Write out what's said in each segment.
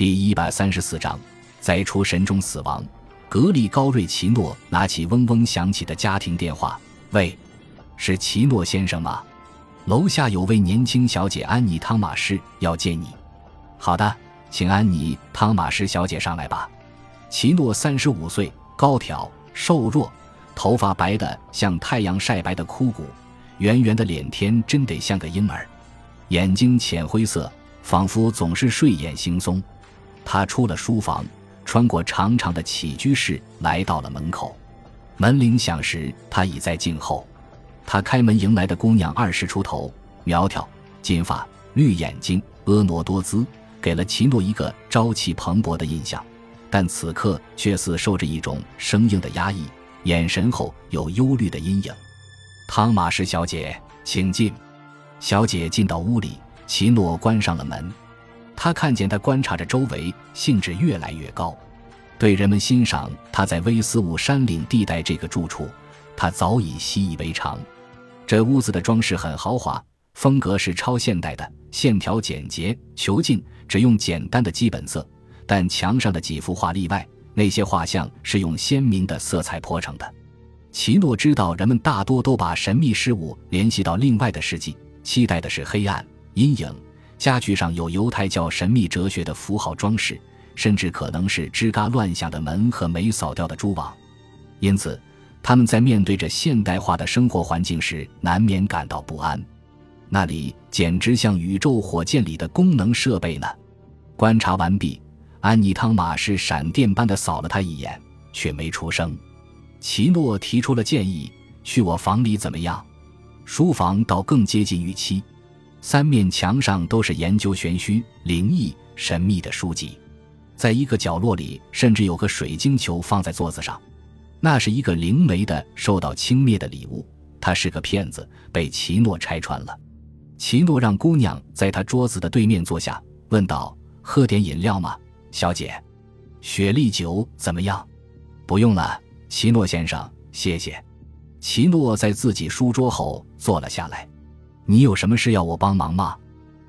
第一百三十四章，在出神中死亡。格里高瑞奇诺拿起嗡嗡响起的家庭电话，喂，是奇诺先生吗？楼下有位年轻小姐安妮·汤马士要见你。好的，请安妮·汤马士小姐上来吧。奇诺三十五岁，高挑、瘦弱，头发白的像太阳晒白的枯骨，圆圆的脸天真得像个婴儿，眼睛浅灰色，仿佛总是睡眼惺忪。他出了书房，穿过长长的起居室，来到了门口。门铃响时，他已在静候。他开门迎来的姑娘二十出头，苗条，金发，绿眼睛，婀娜多姿，给了奇诺一个朝气蓬勃的印象。但此刻却似受着一种生硬的压抑，眼神后有忧虑的阴影。汤马士小姐，请进。小姐进到屋里，奇诺关上了门。他看见他观察着周围，兴致越来越高，对人们欣赏他在威斯伍山岭地带这个住处，他早已习以为常。这屋子的装饰很豪华，风格是超现代的，线条简洁遒劲，只用简单的基本色。但墙上的几幅画例外，那些画像是用鲜明的色彩泼成的。奇诺知道人们大多都把神秘事物联系到另外的世纪，期待的是黑暗阴影。家具上有犹太教神秘哲学的符号装饰，甚至可能是吱嘎乱响的门和没扫掉的蛛网。因此，他们在面对着现代化的生活环境时，难免感到不安。那里简直像宇宙火箭里的功能设备呢。观察完毕，安妮·汤马士闪电般的扫了他一眼，却没出声。奇诺提出了建议：“去我房里怎么样？”书房倒更接近预期。三面墙上都是研究玄虚、灵异、神秘的书籍，在一个角落里，甚至有个水晶球放在桌子上，那是一个灵媒的受到轻蔑的礼物。他是个骗子，被奇诺拆穿了。奇诺让姑娘在他桌子的对面坐下，问道：“喝点饮料吗，小姐？雪莉酒怎么样？”“不用了，奇诺先生，谢谢。”奇诺在自己书桌后坐了下来。你有什么事要我帮忙吗？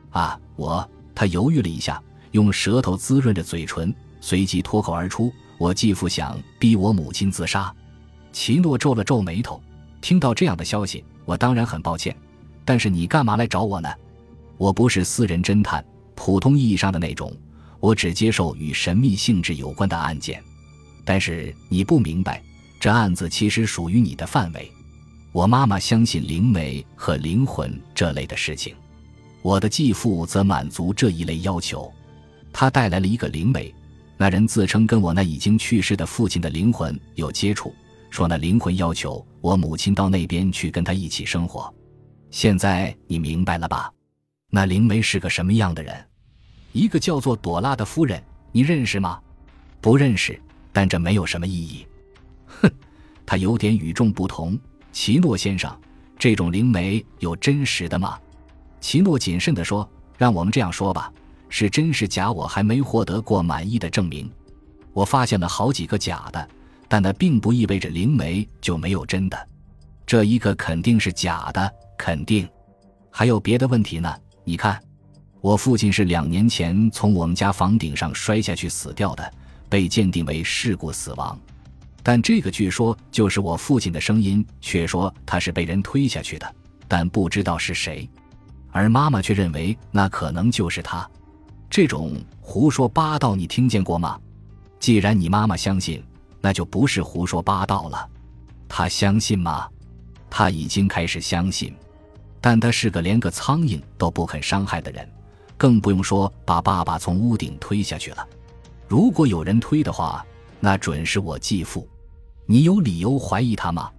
啊，我……他犹豫了一下，用舌头滋润着嘴唇，随即脱口而出：“我继父想逼我母亲自杀。”奇诺皱了皱眉头，听到这样的消息，我当然很抱歉。但是你干嘛来找我呢？我不是私人侦探，普通意义上的那种，我只接受与神秘性质有关的案件。但是你不明白，这案子其实属于你的范围。我妈妈相信灵媒和灵魂这类的事情，我的继父则满足这一类要求。他带来了一个灵媒，那人自称跟我那已经去世的父亲的灵魂有接触，说那灵魂要求我母亲到那边去跟他一起生活。现在你明白了吧？那灵媒是个什么样的人？一个叫做朵拉的夫人，你认识吗？不认识，但这没有什么意义。哼，他有点与众不同。奇诺先生，这种灵媒有真实的吗？奇诺谨慎地说：“让我们这样说吧，是真是假，我还没获得过满意的证明。我发现了好几个假的，但那并不意味着灵媒就没有真的。这一个肯定是假的，肯定。还有别的问题呢？你看，我父亲是两年前从我们家房顶上摔下去死掉的，被鉴定为事故死亡。”但这个据说就是我父亲的声音，却说他是被人推下去的，但不知道是谁。而妈妈却认为那可能就是他。这种胡说八道你听见过吗？既然你妈妈相信，那就不是胡说八道了。他相信吗？他已经开始相信，但他是个连个苍蝇都不肯伤害的人，更不用说把爸爸从屋顶推下去了。如果有人推的话，那准是我继父。你有理由怀疑他吗？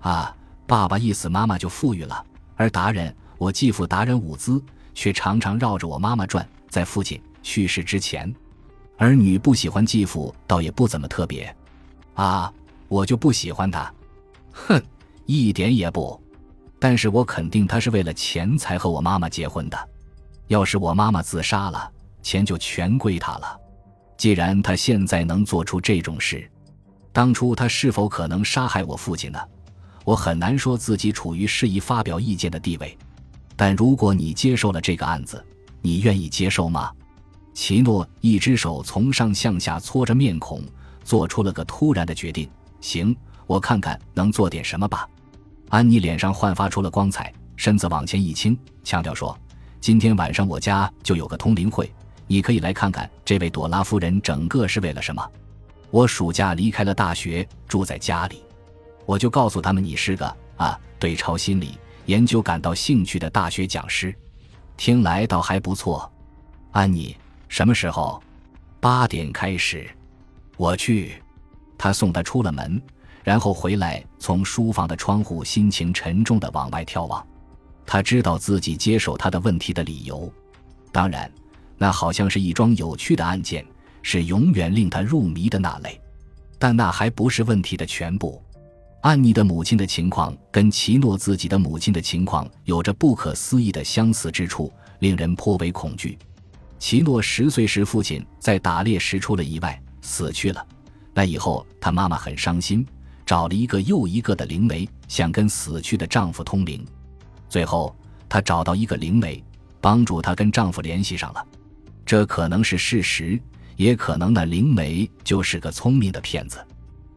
啊，爸爸一死，妈妈就富裕了。而达人，我继父达人伍兹，却常常绕着我妈妈转。在父亲去世之前，儿女不喜欢继父，倒也不怎么特别。啊，我就不喜欢他。哼，一点也不。但是我肯定他是为了钱才和我妈妈结婚的。要是我妈妈自杀了，钱就全归他了。既然他现在能做出这种事。当初他是否可能杀害我父亲呢？我很难说自己处于适宜发表意见的地位。但如果你接受了这个案子，你愿意接受吗？奇诺一只手从上向下搓着面孔，做出了个突然的决定：“行，我看看能做点什么吧。”安妮脸上焕发出了光彩，身子往前一倾，强调说：“今天晚上我家就有个通灵会，你可以来看看这位朵拉夫人整个是为了什么。我暑假离开了大学，住在家里，我就告诉他们你是个啊，对超心理研究感到兴趣的大学讲师，听来倒还不错。”安妮。什么时候？八点开始。我去。他送他出了门，然后回来，从书房的窗户，心情沉重的往外眺望。他知道自己接受他的问题的理由，当然，那好像是一桩有趣的案件，是永远令他入迷的那类。但那还不是问题的全部。安妮的母亲的情况跟奇诺自己的母亲的情况有着不可思议的相似之处，令人颇为恐惧。奇诺十岁时，父亲在打猎时出了意外，死去了。那以后，他妈妈很伤心，找了一个又一个的灵媒，想跟死去的丈夫通灵。最后，她找到一个灵媒，帮助她跟丈夫联系上了。这可能是事实，也可能那灵媒就是个聪明的骗子。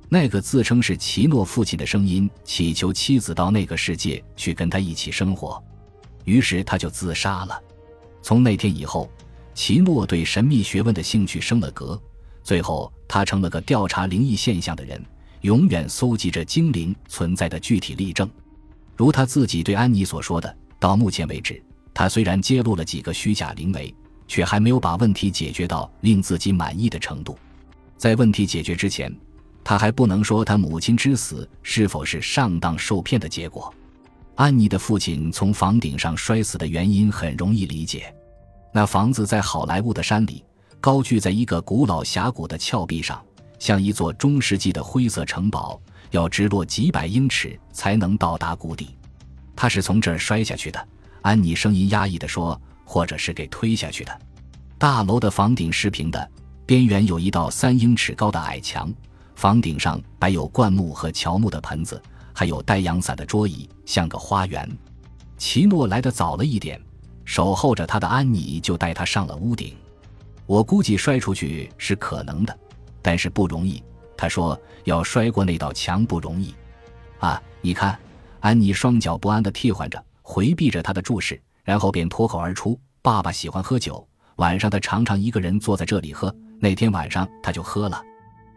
那个自称是奇诺父亲的声音，祈求妻子到那个世界去跟他一起生活，于是他就自杀了。从那天以后。奇诺对神秘学问的兴趣升了格，最后他成了个调查灵异现象的人，永远搜集着精灵存在的具体例证。如他自己对安妮所说的，到目前为止，他虽然揭露了几个虚假灵媒，却还没有把问题解决到令自己满意的程度。在问题解决之前，他还不能说他母亲之死是否是上当受骗的结果。安妮的父亲从房顶上摔死的原因很容易理解。那房子在好莱坞的山里，高踞在一个古老峡谷的峭壁上，像一座中世纪的灰色城堡，要直落几百英尺才能到达谷底。他是从这儿摔下去的，安妮声音压抑地说，或者是给推下去的。大楼的房顶是平的，边缘有一道三英尺高的矮墙，房顶上摆有灌木和乔木的盆子，还有带阳伞的桌椅，像个花园。奇诺来的早了一点。守候着他的安妮就带他上了屋顶。我估计摔出去是可能的，但是不容易。他说要摔过那道墙不容易。啊，你看，安妮双脚不安地替换着，回避着他的注视，然后便脱口而出：“爸爸喜欢喝酒，晚上他常常一个人坐在这里喝。那天晚上他就喝了。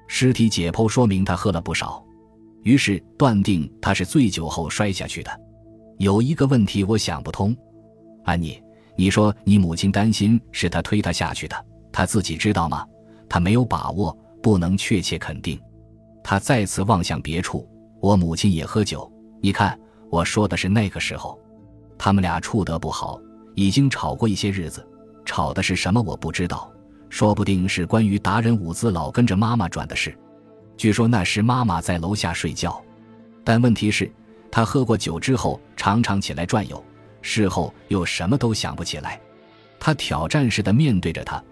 尸体解剖说明他喝了不少，于是断定他是醉酒后摔下去的。有一个问题我想不通。”安妮，你说你母亲担心是他推她下去的，她自己知道吗？她没有把握，不能确切肯定。他再次望向别处。我母亲也喝酒，你看，我说的是那个时候，他们俩处得不好，已经吵过一些日子。吵的是什么我不知道，说不定是关于达人伍兹老跟着妈妈转的事。据说那时妈妈在楼下睡觉，但问题是，他喝过酒之后常常起来转悠。事后又什么都想不起来，他挑战似的面对着他。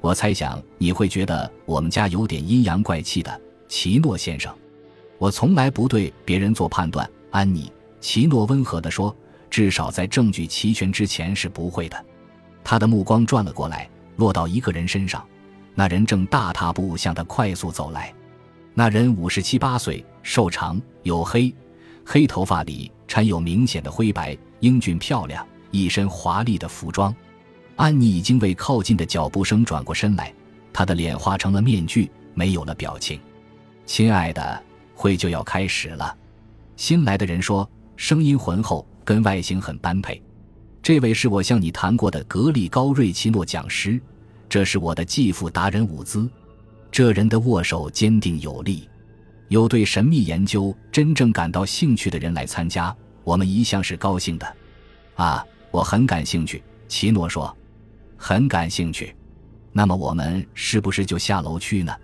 我猜想你会觉得我们家有点阴阳怪气的，奇诺先生。我从来不对别人做判断，安妮。奇诺温和地说：“至少在证据齐全之前是不会的。”他的目光转了过来，落到一个人身上。那人正大踏步向他快速走来。那人五十七八岁，瘦长，黝黑，黑头发里掺有明显的灰白。英俊漂亮，一身华丽的服装。安妮已经为靠近的脚步声转过身来，她的脸化成了面具，没有了表情。亲爱的，会就要开始了。新来的人说，声音浑厚，跟外形很般配。这位是我向你谈过的格里高瑞奇诺讲师，这是我的继父达人伍兹。这人的握手坚定有力，有对神秘研究真正感到兴趣的人来参加。我们一向是高兴的，啊，我很感兴趣。奇诺说：“很感兴趣。”那么我们是不是就下楼去呢？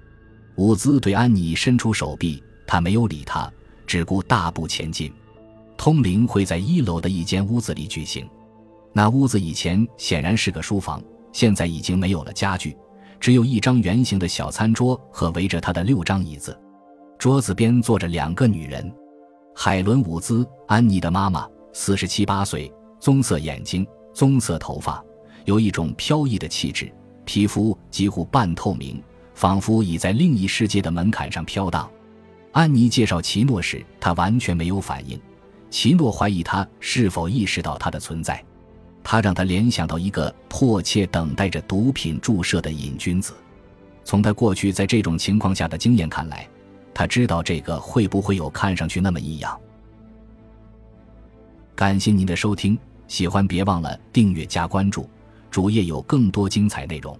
伍兹对安妮伸出手臂，他没有理他，只顾大步前进。通灵会在一楼的一间屋子里举行。那屋子以前显然是个书房，现在已经没有了家具，只有一张圆形的小餐桌和围着它的六张椅子。桌子边坐着两个女人。海伦·伍兹，安妮的妈妈，四十七八岁，棕色眼睛，棕色头发，有一种飘逸的气质。皮肤几乎半透明，仿佛已在另一世界的门槛上飘荡。安妮介绍奇诺时，他完全没有反应。奇诺怀疑他是否意识到他的存在，他让他联想到一个迫切等待着毒品注射的瘾君子。从他过去在这种情况下的经验看来，他知道这个会不会有看上去那么异样。感谢您的收听，喜欢别忘了订阅加关注，主页有更多精彩内容。